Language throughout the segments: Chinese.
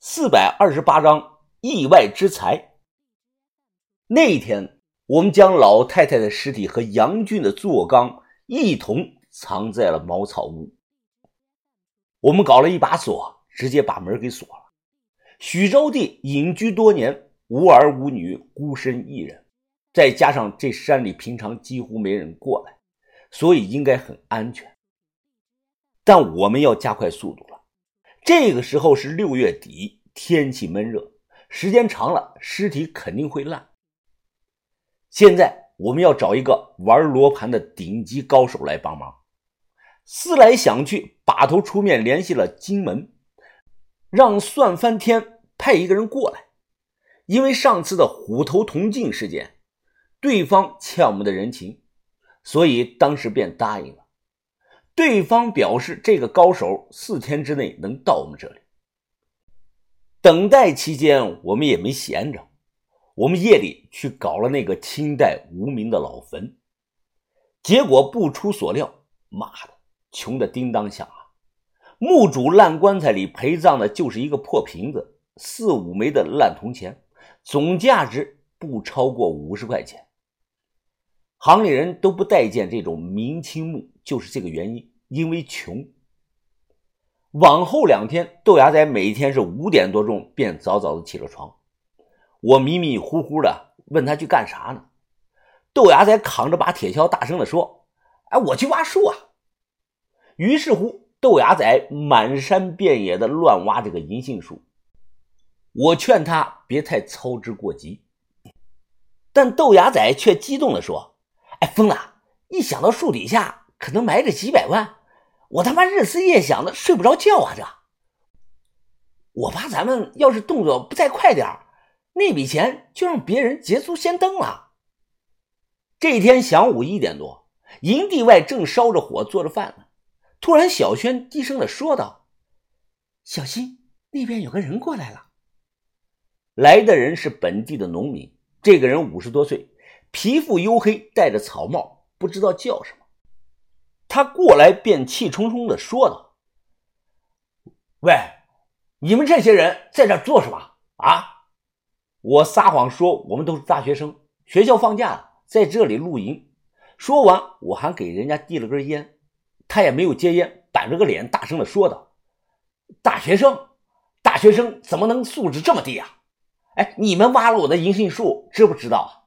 四百二十八章意外之财。那一天，我们将老太太的尸体和杨俊的坐缸一同藏在了茅草屋。我们搞了一把锁，直接把门给锁了。许招娣隐居多年，无儿无女，孤身一人，再加上这山里平常几乎没人过来，所以应该很安全。但我们要加快速度。这个时候是六月底，天气闷热，时间长了，尸体肯定会烂。现在我们要找一个玩罗盘的顶级高手来帮忙。思来想去，把头出面联系了金门，让算翻天派一个人过来。因为上次的虎头铜镜事件，对方欠我们的人情，所以当时便答应了。对方表示，这个高手四天之内能到我们这里。等待期间，我们也没闲着，我们夜里去搞了那个清代无名的老坟，结果不出所料，妈的！穷的叮当响啊！墓主烂棺材里陪葬的就是一个破瓶子，四五枚的烂铜钱，总价值不超过五十块钱。行里人都不待见这种明清墓，就是这个原因，因为穷。往后两天，豆芽仔每天是五点多钟便早早的起了床，我迷迷糊糊的问他去干啥呢？豆芽仔扛着把铁锹，大声的说：“哎，我去挖树啊！”于是乎，豆芽仔满山遍野的乱挖这个银杏树。我劝他别太操之过急，但豆芽仔却激动的说：“哎，疯了！一想到树底下可能埋着几百万，我他妈日思夜想的睡不着觉啊！这，我怕咱们要是动作不再快点那笔钱就让别人捷足先登了。”这一天晌午一点多，营地外正烧着火，做着饭呢。突然，小轩低声的说道：“小心，那边有个人过来了。”来的人是本地的农民，这个人五十多岁，皮肤黝黑，戴着草帽，不知道叫什么。他过来便气冲冲的说道：“喂，你们这些人在这做什么啊？”我撒谎说我们都是大学生，学校放假了，在这里露营。说完，我还给人家递了根烟。他也没有接烟，板着个脸，大声的说道：“大学生，大学生怎么能素质这么低啊？哎，你们挖了我的银杏树，知不知道？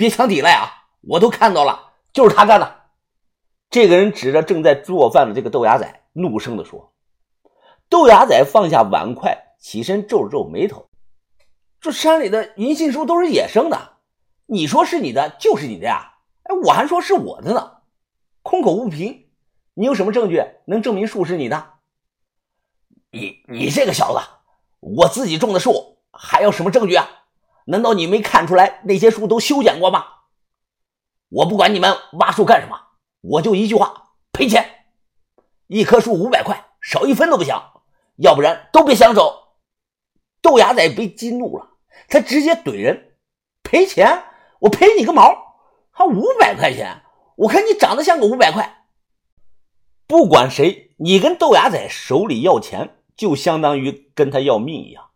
别想抵赖啊！我都看到了，就是他干的。”这个人指着正在做饭的这个豆芽仔，怒声的说：“豆芽仔放下碗筷，起身皱了皱眉头。这山里的银杏树都是野生的，你说是你的就是你的呀？哎，我还说是我的呢，空口无凭。”你有什么证据能证明树是你的？你你这个小子，我自己种的树还要什么证据啊？难道你没看出来那些树都修剪过吗？我不管你们挖树干什么，我就一句话：赔钱！一棵树五百块，少一分都不行，要不然都别想走。豆芽仔被激怒了，他直接怼人：赔钱？我赔你个毛！还五百块钱？我看你长得像个五百块。不管谁，你跟豆芽仔手里要钱，就相当于跟他要命一样。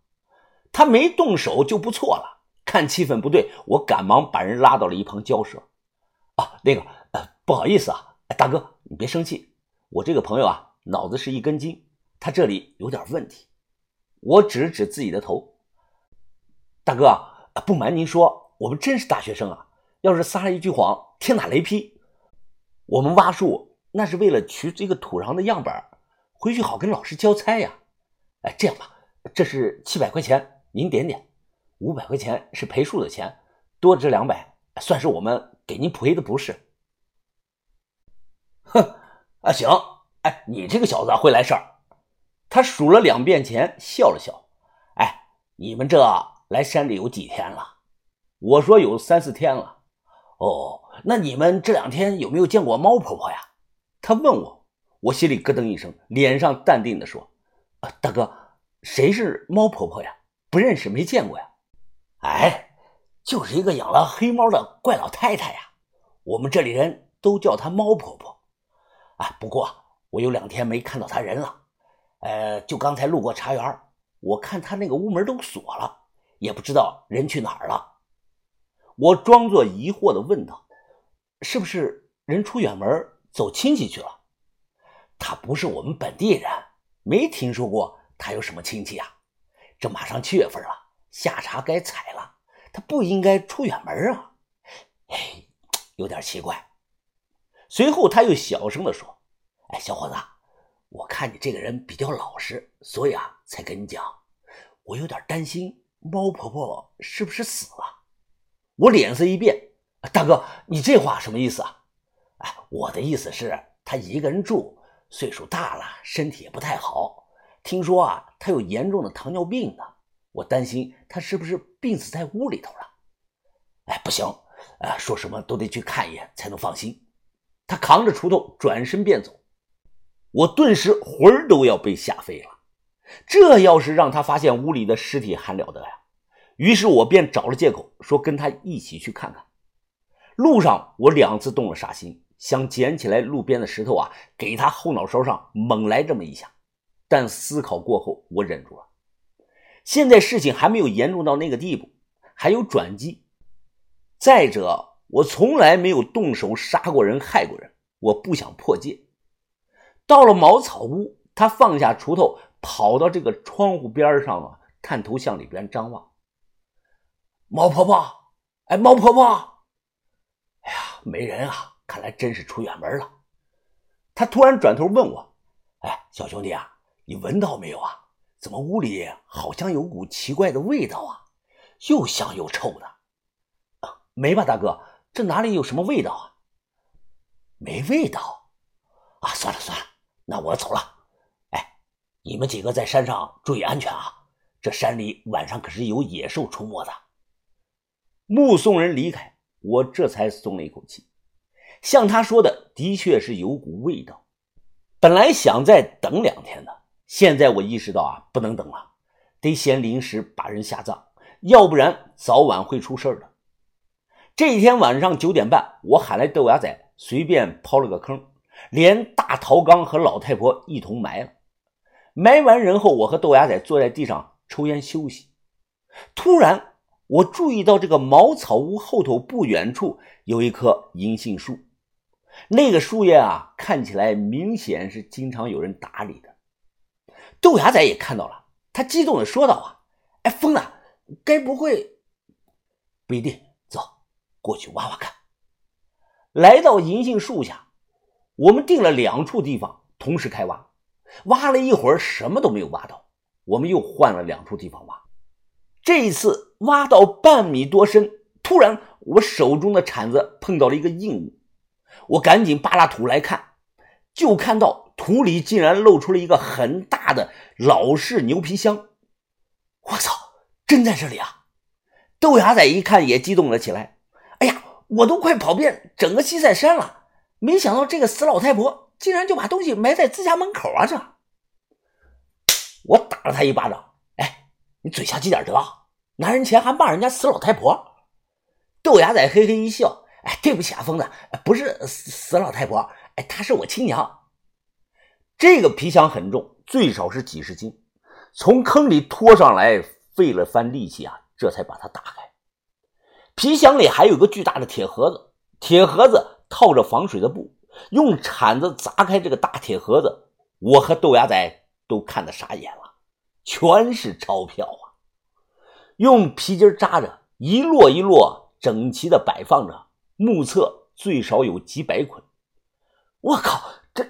他没动手就不错了。看气氛不对，我赶忙把人拉到了一旁交涉。啊，那个，呃，不好意思啊，大哥，你别生气。我这个朋友啊，脑子是一根筋，他这里有点问题。我指指自己的头。大哥，不瞒您说，我们真是大学生啊。要是撒了一句谎，天打雷劈。我们挖树。那是为了取这个土壤的样本，回去好跟老师交差呀。哎，这样吧，这是七百块钱，您点点。五百块钱是赔树的钱，多这两百，算是我们给您赔的不是。哼，啊行，哎，你这个小子会来事儿。他数了两遍钱，笑了笑。哎，你们这来山里有几天了？我说有三四天了。哦，那你们这两天有没有见过猫婆婆呀？他问我，我心里咯噔一声，脸上淡定的说：“啊，大哥，谁是猫婆婆呀？不认识，没见过呀。哎，就是一个养了黑猫的怪老太太呀。我们这里人都叫她猫婆婆。啊，不过我有两天没看到她人了。呃，就刚才路过茶园，我看她那个屋门都锁了，也不知道人去哪儿了。我装作疑惑的问道：“是不是人出远门走亲戚去了？”他不是我们本地人，没听说过他有什么亲戚啊。这马上七月份了，夏茶该采了，他不应该出远门啊。哎，有点奇怪。随后他又小声的说：“哎，小伙子，我看你这个人比较老实，所以啊，才跟你讲。我有点担心猫婆婆是不是死了。”我脸色一变：“大哥，你这话什么意思啊？”“哎，我的意思是，她一个人住。”岁数大了，身体也不太好。听说啊，他有严重的糖尿病呢。我担心他是不是病死在屋里头了？哎，不行，啊，说什么都得去看一眼才能放心。他扛着锄头转身便走，我顿时魂儿都要被吓飞了。这要是让他发现屋里的尸体还了得呀？于是我便找了借口说跟他一起去看看。路上我两次动了杀心。想捡起来路边的石头啊，给他后脑勺上猛来这么一下，但思考过后，我忍住了。现在事情还没有严重到那个地步，还有转机。再者，我从来没有动手杀过人、害过人，我不想破戒。到了茅草屋，他放下锄头，跑到这个窗户边上啊，探头向里边张望。猫婆婆，哎，猫婆婆，哎呀，没人啊。看来真是出远门了。他突然转头问我：“哎，小兄弟啊，你闻到没有啊？怎么屋里好像有股奇怪的味道啊？又香又臭的。”“啊，没吧，大哥，这哪里有什么味道啊？没味道。啊，算了算了，那我走了。哎，你们几个在山上注意安全啊！这山里晚上可是有野兽出没的。”目送人离开，我这才松了一口气。像他说的，的确是有股味道。本来想再等两天的，现在我意识到啊，不能等了，得先临时把人下葬，要不然早晚会出事的。这一天晚上九点半，我喊来豆芽仔，随便刨了个坑，连大陶缸和老太婆一同埋了。埋完人后，我和豆芽仔坐在地上抽烟休息。突然，我注意到这个茅草屋后头不远处有一棵银杏树。那个树叶啊，看起来明显是经常有人打理的。豆芽仔也看到了，他激动的说道：“啊，哎，疯了，该不会……不一定。走，过去挖挖看。”来到银杏树下，我们定了两处地方同时开挖。挖了一会儿，什么都没有挖到，我们又换了两处地方挖。这一次挖到半米多深，突然我手中的铲子碰到了一个硬物。我赶紧扒拉土来看，就看到土里竟然露出了一个很大的老式牛皮箱。我操，真在这里啊！豆芽仔一看也激动了起来。哎呀，我都快跑遍整个西塞山了，没想到这个死老太婆竟然就把东西埋在自家门口啊！这，我打了他一巴掌。哎，你嘴下积点德，拿人钱还骂人家死老太婆。豆芽仔嘿嘿一笑。哎，对不起啊，疯子，不是死死老太婆，哎，她是我亲娘。这个皮箱很重，最少是几十斤，从坑里拖上来费了番力气啊，这才把它打开。皮箱里还有个巨大的铁盒子，铁盒子套着防水的布，用铲子砸开这个大铁盒子，我和豆芽仔都看得傻眼了，全是钞票啊，用皮筋扎着，一摞一摞整齐的摆放着。目测最少有几百捆，我靠，这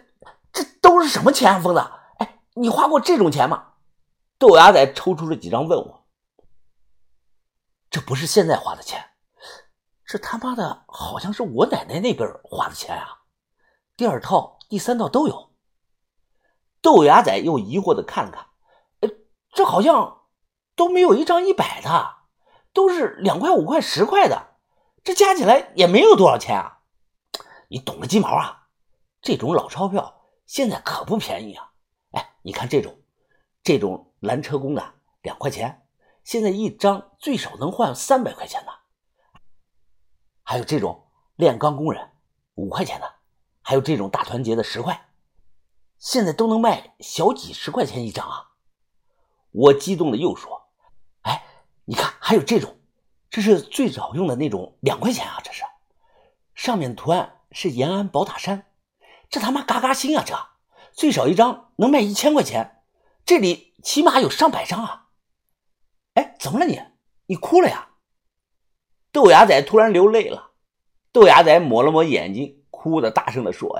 这都是什么钱啊，疯子！哎，你花过这种钱吗？豆芽仔抽出了几张问我：“这不是现在花的钱，这他妈的好像是我奶奶那边花的钱啊！第二套、第三套都有。”豆芽仔又疑惑的看了看，呃，这好像都没有一张一百的，都是两块、五块、十块的。这加起来也没有多少钱啊！你懂个鸡毛啊！这种老钞票现在可不便宜啊！哎，你看这种，这种拦车工的两块钱，现在一张最少能换三百块钱呢。还有这种炼钢工人五块钱的，还有这种大团结的十块，现在都能卖小几十块钱一张啊！我激动的又说：“哎，你看，还有这种，这是最早用的那种两块钱啊！这是，上面图案是延安宝塔山，这他妈嘎嘎新啊！这最少一张能卖一千块钱，这里起码有上百张啊！哎，怎么了你？你哭了呀？”豆芽仔突然流泪了，豆芽仔抹了抹眼睛，哭的大声的说：“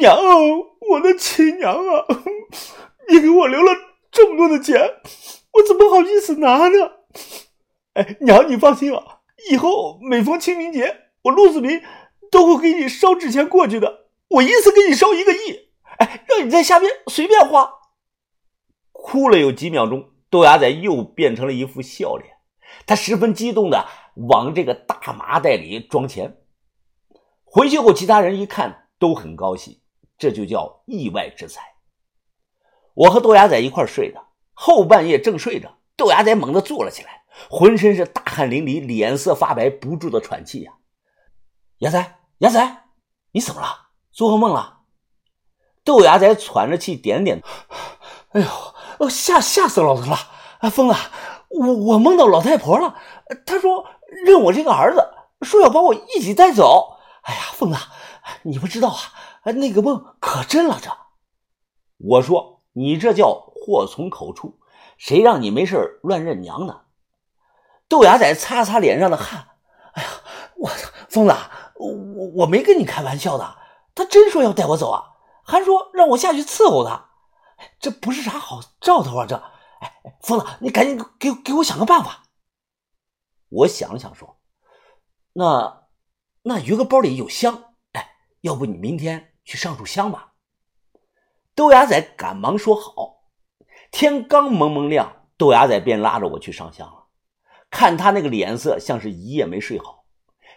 呀，娘，我的亲娘啊！”你给我留了这么多的钱，我怎么好意思拿呢？哎，娘，你放心啊，以后每逢清明节，我陆子明都会给你烧纸钱过去的。我一次给你烧一个亿，哎，让你在下边随便花。哭了有几秒钟，豆芽仔又变成了一副笑脸，他十分激动的往这个大麻袋里装钱。回去后，其他人一看都很高兴，这就叫意外之财。我和豆芽仔一块睡的，后半夜正睡着，豆芽仔猛地坐了起来，浑身是大汗淋漓，脸色发白，不住的喘气呀。芽仔，牙仔，你怎么了？做噩梦了？豆芽仔喘着气，点点。哎呦，吓吓死老子了！啊，疯子，我我梦到老太婆了，她说认我这个儿子，说要把我一起带走。哎呀，疯子，你不知道啊，那个梦可真了。这，我说。你这叫祸从口出，谁让你没事乱认娘呢？豆芽仔擦擦脸上的汗，哎呀，我操，疯子，我我我没跟你开玩笑的，他真说要带我走啊，还说让我下去伺候他，这不是啥好兆头啊！这，哎，疯子，你赶紧给给我想个办法。我想了想说，那那鱼哥包里有香，哎，要不你明天去上炷香吧。豆芽仔赶忙说好。天刚蒙蒙亮，豆芽仔便拉着我去上香了。看他那个脸色，像是一夜没睡好。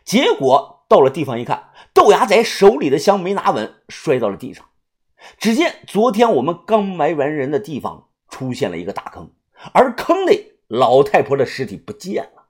结果到了地方一看，豆芽仔手里的香没拿稳，摔到了地上。只见昨天我们刚埋完人的地方出现了一个大坑，而坑内老太婆的尸体不见了。